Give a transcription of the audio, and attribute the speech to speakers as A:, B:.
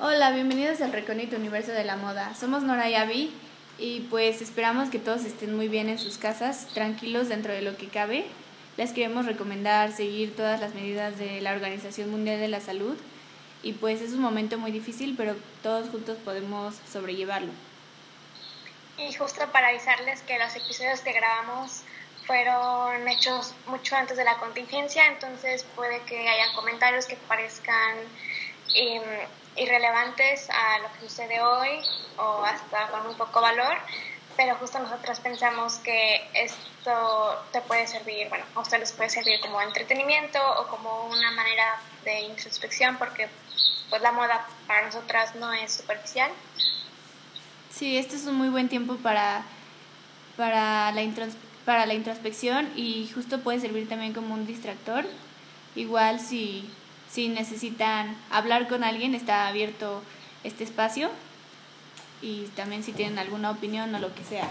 A: Hola, bienvenidos al Recóndito Universo de la Moda. Somos Nora y Abby y pues esperamos que todos estén muy bien en sus casas, tranquilos dentro de lo que cabe. Les queremos recomendar seguir todas las medidas de la Organización Mundial de la Salud y pues es un momento muy difícil, pero todos juntos podemos sobrellevarlo.
B: Y justo para avisarles que los episodios que grabamos fueron hechos mucho antes de la contingencia, entonces puede que haya comentarios que parezcan em, irrelevantes a lo que sucede hoy o hasta con un poco valor, pero justo nosotros pensamos que esto te puede servir, bueno, a ustedes puede servir como entretenimiento o como una manera de introspección porque pues la moda para nosotras no es superficial.
A: Sí, este es un muy buen tiempo para, para, la, para la introspección y justo puede servir también como un distractor. Igual si, si necesitan hablar con alguien, está abierto este espacio y también si tienen alguna opinión o lo que sea.